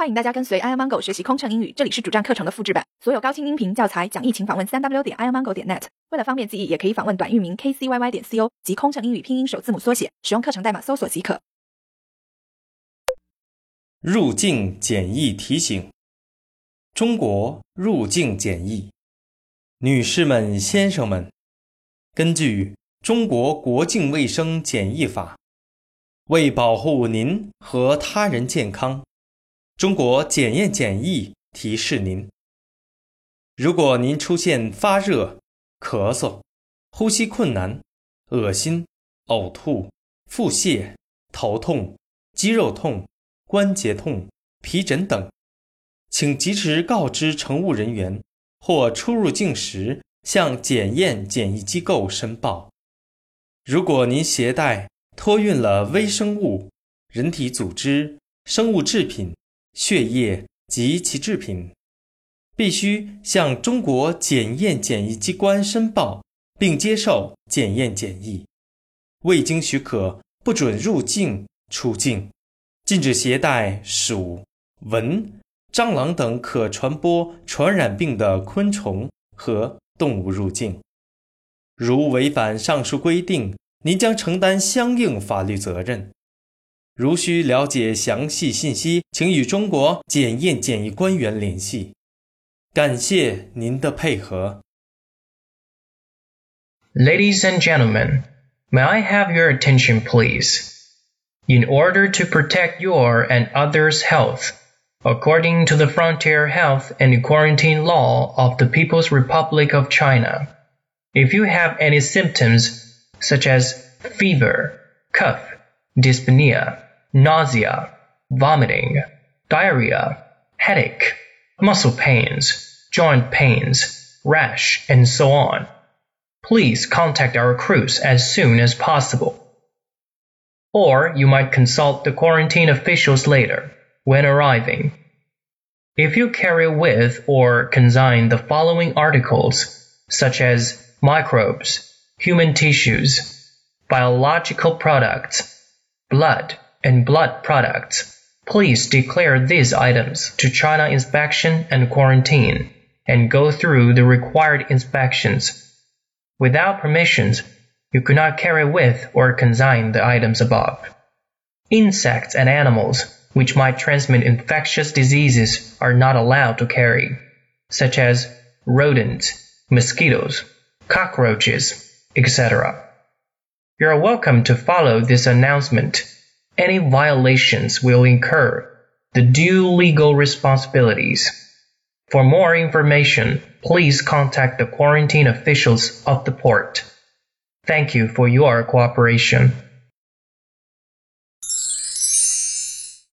欢迎大家跟随 iomango 学习空乘英语，这里是主站课程的复制版，所有高清音频教材讲义，请访问三 w 点 iomango 点 net。为了方便记忆，也可以访问短域名 kcyy 点 co 及空乘英语拼音首字母缩写，使用课程代码搜索即可。入境检疫提醒：中国入境检疫，女士们、先生们，根据《中国国境卫生检疫法》，为保护您和他人健康。中国检验检疫提示您：如果您出现发热、咳嗽、呼吸困难、恶心、呕吐、腹泻、头痛、肌肉痛、关节痛、皮疹等，请及时告知乘务人员，或出入境时向检验检疫机构申报。如果您携带、托运了微生物、人体组织、生物制品，血液及其制品，必须向中国检验检疫机关申报，并接受检验检疫。未经许可，不准入境、出境。禁止携带鼠、蚊、蟑螂等可传播传染病的昆虫和动物入境。如违反上述规定，您将承担相应法律责任。如需了解详细信息，请与中国检验检疫官员联系。感谢您的配合。 Ladies and gentlemen, may I have your attention, please? In order to protect your and others' health, according to the Frontier Health and Quarantine Law of the People's Republic of China, if you have any symptoms such as fever, cough, dyspnea, nausea, vomiting, diarrhea, headache, muscle pains, joint pains, rash, and so on, please contact our crews as soon as possible. Or you might consult the quarantine officials later, when arriving. If you carry with or consign the following articles, such as microbes, human tissues, biological products, blood, and blood products, please declare these items to China Inspection and Quarantine and go through the required inspections. Without permissions, you could not carry with or consign the items above. Insects and animals which might transmit infectious diseases are not allowed to carry, such as rodents, mosquitoes, cockroaches, etc. You are welcome to follow this announcement. Any violations will incur the due legal responsibilities. For more information, please contact the quarantine officials of the port. Thank you for your cooperation.